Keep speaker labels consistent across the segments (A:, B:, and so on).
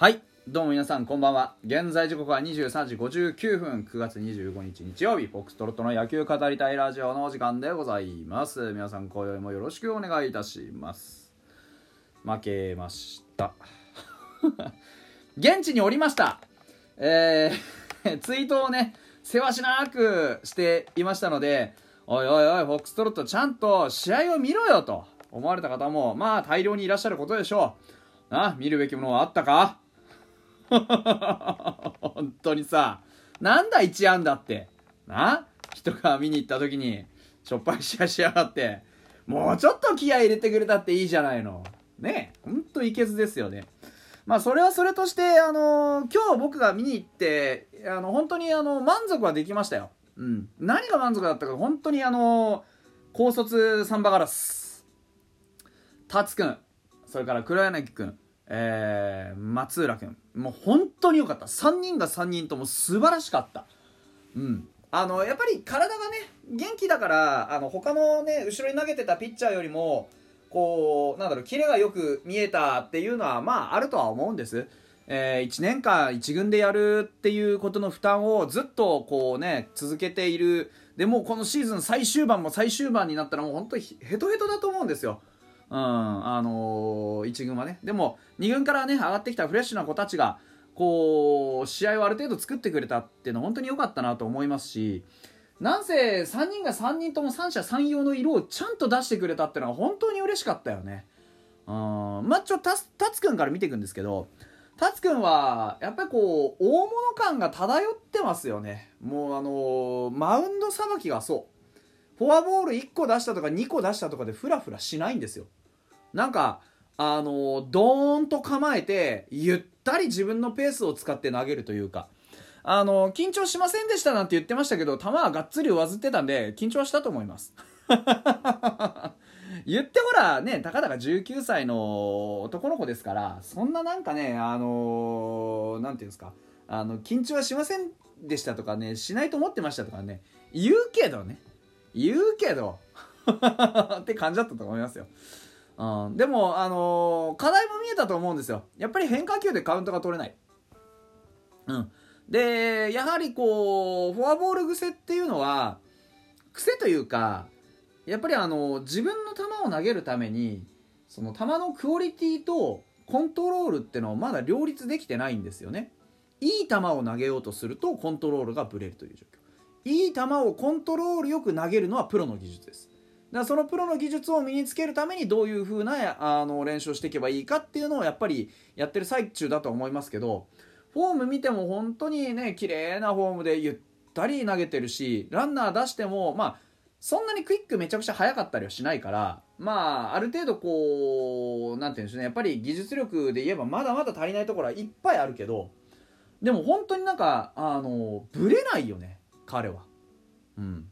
A: はい。どうも皆さんこんばんは。現在時刻は23時59分。9月25日日曜日。フォックストロットの野球語りたいラジオのお時間でございます。皆さん今宵もよろしくお願いいたします。負けました。現地におりました。えー、ツイートをねせわしなくしていましたのでおいおいおいフォックストロットちゃんと試合を見ろよと思われた方もまあ大量にいらっしゃることでしょう。な見るべきものはあったか？本当にさなんだ一安だって。な？人が見に行った時にしょっぱい試合しやがってもうちょっと気合入れてくれたっていいじゃないの。ね？えほんといけずですよね。まあそれはそれとしてあのー、今日僕が見に行ってあの本当にあの満足はできましたよ。うん。何が満足だったか本当にあのー、高卒サンバガラス。達くん。それから黒柳くん。えー、松浦君。もう本当に良かった。3人が3人とも素晴らしかった。うん。あのやっぱり体がね元気だからあの他のね後ろに投げてたピッチャーよりもこうなんだろうキレがよく見えたっていうのはまああるとは思うんです。えー、1年間1軍でやるっていうことの負担をずっとこうね続けている。でもこのシーズン最終盤も最終盤になったらもう本当にヘトヘトだと思うんですよ。うん、あのー、1軍はね。でも、2軍からね、上がってきたフレッシュな子たちが、こう、試合をある程度作ってくれたっていうのは本当に良かったなと思いますし、なんせ3人が3人とも三者三様の色をちゃんと出してくれたっていうのは本当に嬉しかったよね。うん、まあちょ、たつくんから見ていくんですけど、タツくんは、やっぱりこう、大物感が漂ってますよね。もうあのー、マウンドさばきがそう。フォアボール1個出したとか2個出したとかでフラフラしないんですよ。なんかあのドーンと構えてゆったり自分のペースを使って投げるというか。あの緊張しませんでしたなんて言ってましたけど球はがっつり上ずってたんで緊張したと思います。言ってほらねたかだか19歳の男の子ですからそんななんかねあの何て言うんですか。あの緊張はしませんでしたとかねしないと思ってましたとかね言うけどね。言うけど。って感じだったと思いますよ。うん、でも、あのー、課題も見えたと思うんですよ。やっぱり変化球でカウントが取れない。うん。で、やはりこう、フォアボール癖っていうのは、癖というか、やっぱりあの、自分の球を投げるために、その球のクオリティとコントロールってのをまだ両立できてないんですよね。いい球を投げようとするとコントロールがブレるという状況。いい球をコントロールよく投げるのはプロの技術です。だそのプロの技術を身につけるためにどういう風なあの練習をしていけばいいかっていうのをやっぱりやってる最中だと思いますけどフォーム見ても本当にね綺麗なフォームでゆったり投げてるしランナー出してもまあそんなにクイックめちゃくちゃ速かったりはしないからまあある程度こう何て言うんでしょうねやっぱり技術力で言えばまだまだ足りないところはいっぱいあるけどでも本当になんかあのブレないよね彼は。うん。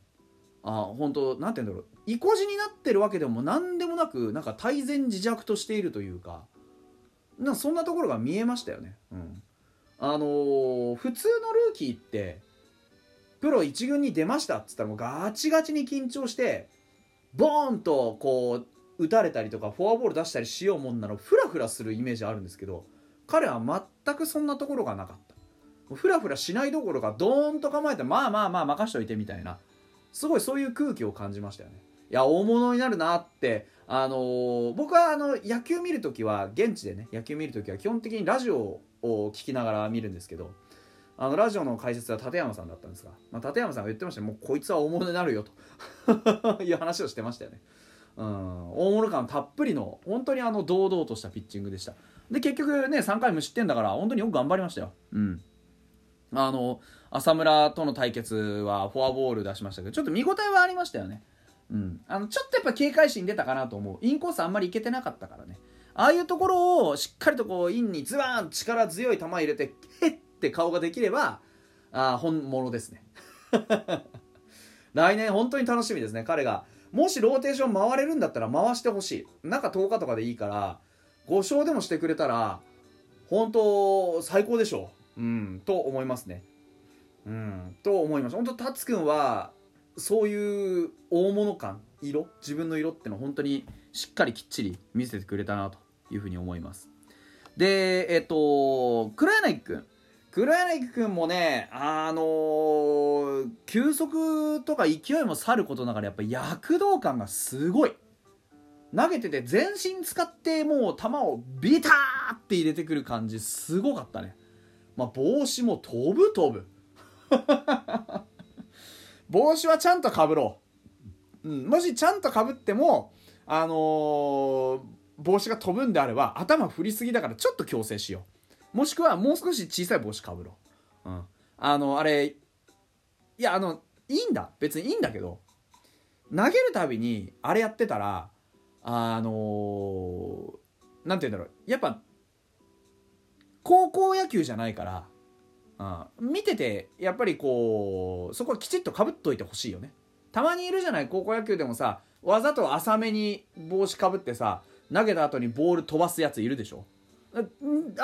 A: あ本当なんて言うんだろう。意固地になってるわけでも何でもなくなんか泰然自若としているというかなそんなところが見えましたよね。うん、あのー、普通のルーキーってプロ1軍に出ましたっつったらもうガチガチに緊張してボーンとこう打たれたりとかフォアボール出したりしようもんならフラフラするイメージあるんですけど彼は全くそんなところがなかった。フラフラしないどころかドーンと構えてまあまあまあ任しといてみたいなすごいそういう空気を感じましたよね。いや大物になるなってあのー、僕はあの野球見るときは現地でね野球見るときは基本的にラジオを聞きながら見るんですけどあのラジオの解説は立山さんだったんですが、まあ、立山さんが言ってましたもうこいつは大物になるよと。いう話をしてましたよね。うん、大物感たっぷりの本当にあの堂々としたピッチングでした。で結局ね3回無失点だから本当によく頑張りましたよ。うん。あの浅村との対決はフォアボール出しましたけどちょっと見応えはありましたよね。うん、あのちょっとやっぱ警戒心出たかなと思う。インコースあんまりいけてなかったからね。ああいうところをしっかりとこうインにズバーン力強い球入れてヘッって顔ができればあ本物ですね。来年本当に楽しみですね彼が。もしローテーション回れるんだったら回してほしい。中10日とかでいいから5勝でもしてくれたら本当最高でしょう。うんと思いますね。うんと思います。本当タツくんはそういう大物感色自分の色ってのを本当にしっかりきっちり見せてくれたなというふうに思います。でえっと黒柳君黒柳君もねあのー、球速とか勢いもさることながらやっぱ躍動感がすごい。投げてて全身使ってもう球をビターって入れてくる感じすごかったね。まあ帽子も飛ぶ飛ぶ。帽子はちゃんとかぶろう、うん、もしちゃんとかぶってもあのー、帽子が飛ぶんであれば頭振りすぎだからちょっと矯正しよう。もしくはもう少し小さい帽子かぶろう、うん、あのあれいやあのいいんだ。別にいいんだけど投げるたびにあれやってたらあのー、なんて言うんだろう。やっぱ高校野球じゃないからうん、見ててやっぱりこうそこはきちっとかぶっといてほしいよね。たまにいるじゃない？高校野球でもさわざと浅めに帽子かぶってさ投げた後にボール飛ばすやついるでしょ？あ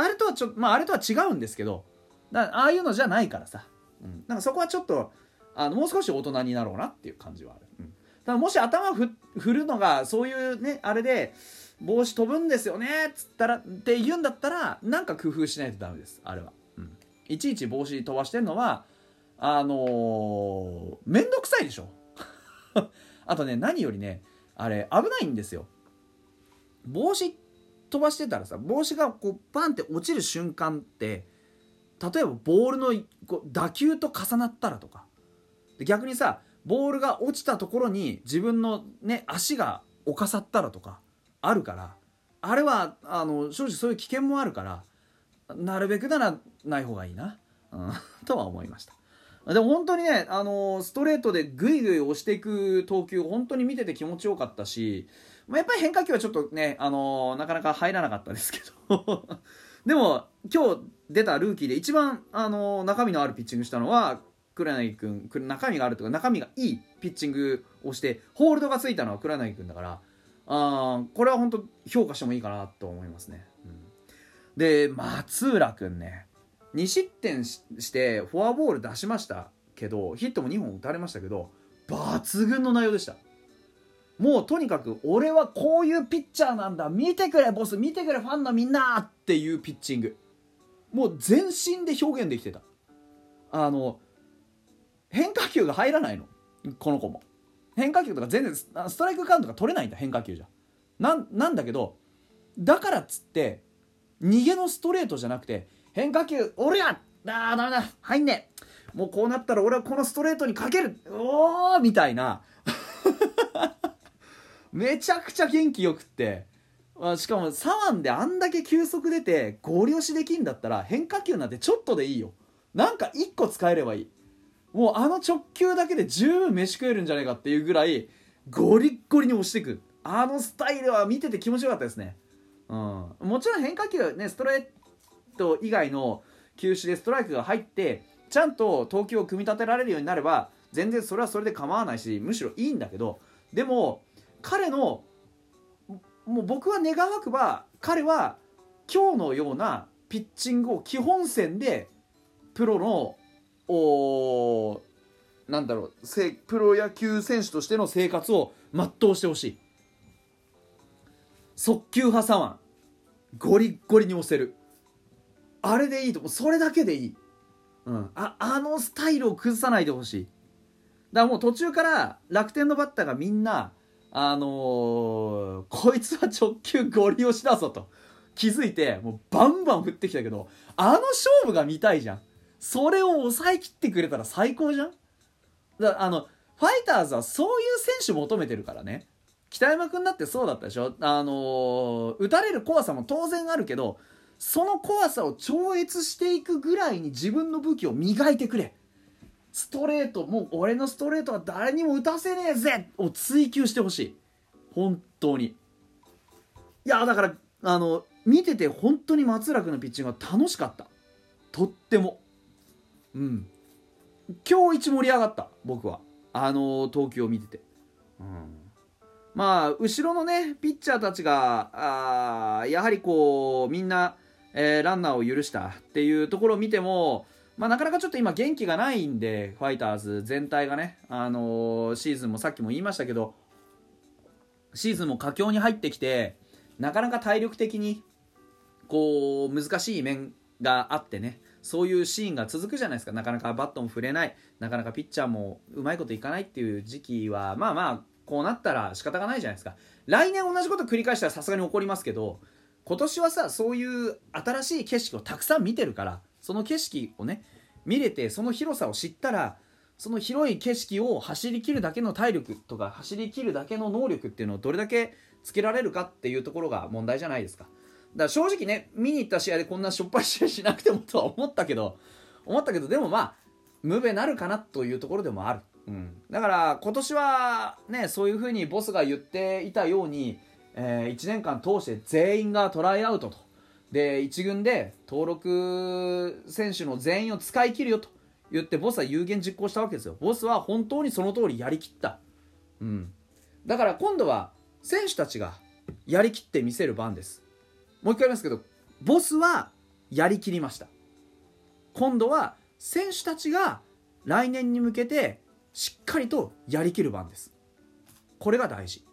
A: れとはちょまああれとは違うんですけどだああいうのじゃないからさ、うん、なんかそこはちょっとあのもう少し大人になろうなっていう感じはある、うん、だからもし頭振るのがそういうねあれで帽子飛ぶんですよねっつったらって言うんだったらなんか工夫しないとダメです。あれは。いちいち帽子飛ばしてるのはあのー、めんどくさいでしょ。あとね何よりねあれ危ないんですよ。帽子飛ばしてたらさ帽子がこうバンって落ちる瞬間って例えばボールのこう打球と重なったらとか。逆にさボールが落ちたところに自分のね足が侵さったらとかあるからあれはあの正直そういう危険もあるからなるべくならない方がいいな、うん、とは思いました。でも本当にね、あのー、ストレートでグイグイ押していく投球本当に見てて気持ちよかったし、まあ、やっぱり変化球はちょっとね、あのー、なかなか入らなかったですけど。でも今日出たルーキーで一番、あのー、中身のあるピッチングしたのは黒柳君中身があるというか中身がいいピッチングをしてホールドがついたのは黒柳君だからあこれは本当評価してもいいかなと思いますね。うん。で松浦君ね2失点してフォアボール出しました。けどヒットも2本打たれましたけど抜群の内容でした。もうとにかく俺はこういうピッチャーなんだ。見てくれボス。見てくれファンのみんなっていうピッチング。もう全身で表現できてた。あの変化球が入らないの。この子も。変化球とか全然ストライクカウントが取れないんだ変化球じゃ。なんだけどだからっつって逃げのストレートじゃなくて変化球俺やあーダメだ。入んねもうこうなったら俺はこのストレートにかける。おーみたいな。めちゃくちゃ元気よくって。あしかも左腕であんだけ球速出てゴリ押しできんだったら変化球なんてちょっとでいいよ。なんか1個使えればいい。もうあの直球だけで十分飯食えるんじゃないかっていうぐらいゴリッゴリに押してく。あのスタイルは見てて気持ちよかったですね。うん、もちろん変化球ねストレート以外の球種でストライクが入ってちゃんと投球を組み立てられるようになれば全然それはそれで構わないしむしろいいんだけどでも彼のもう僕は願わくば彼は今日のようなピッチングを基本線でプロのおなんだろうプロ野球選手としての生活を全うしてほしい。速球派左腕。ゴリゴリに押せる。あれでいいと思う。それだけでいい、うん、ああのスタイルを崩さないでほしい。だからもう途中から楽天のバッターがみんなあのー、こいつは直球ゴリ押しだぞと。気づいてもうバンバン振ってきたけどあの勝負が見たいじゃん。それを抑えきってくれたら最高じゃん。だあのファイターズはそういう選手求めてるからね。北山君だってそうだったでしょ？あのー、打たれる怖さも当然あるけどその怖さを超越していくぐらいに自分の武器を磨いてくれ。ストレートもう俺のストレートは誰にも打たせねえぜ！を追求してほしい。本当に。いやだからあの見てて本当に松浦君のピッチングは楽しかった。とっても。うん。今日一盛り上がった僕は。あの投球を見てて。うん。まあ、後ろのね、ピッチャーたちが、あやはりこう、みんな、えー、ランナーを許したっていうところを見ても、まあ、なかなかちょっと今元気がないんで、ファイターズ全体がね、あのー、シーズンもさっきも言いましたけど、シーズンも佳境に入ってきて、なかなか体力的に、こう難しい面があってねそういうシーンが続くじゃないですか。なかなかバットも振れない。なかなかピッチャーもうまいこといかないっていう時期はまあまあこうなったら仕方がないじゃないですか。来年同じこと繰り返したらさすがに怒りますけど今年はさそういう新しい景色をたくさん見てるからその景色をね見れてその広さを知ったらその広い景色を走りきるだけの体力とか走りきるだけの能力っていうのをどれだけつけられるかっていうところが問題じゃないですか。だから正直ね見に行った試合でこんなしょっぱい試合しなくてもとは思ったけど思ったけどでもまあ無べなるかなというところでもある、うん、だから今年はねそういうふうにボスが言っていたように、えー、1年間通して全員がトライアウトと。で1軍で登録選手の全員を使い切るよと言ってボスは有言実行したわけですよ。ボスは本当にその通りやりきった、うん、だから今度は選手たちがやりきってみせる番です。もう一回言いますけどボスはやりきりました。今度は選手たちが来年に向けてしっかりとやりきる番です。これが大事、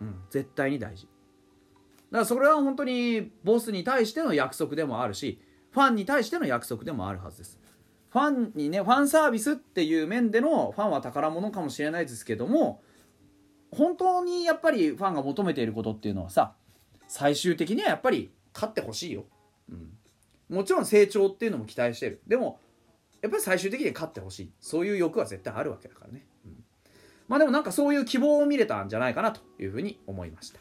A: うん、絶対に大事。だからそれは本当にボスに対しての約束でもあるしファンに対しての約束でもあるはずです。ファンにねファンサービスっていう面でのファンは宝物かもしれないですけども本当にやっぱりファンが求めていることっていうのはさ最終的にはやっぱり勝ってほしいよ、うん、もちろん成長っていうのも期待してる。でもやっぱり最終的に勝ってほしい。そういう欲は絶対あるわけだからね、うん、まあでもなんかそういう希望を見れたんじゃないかなというふうに思いました。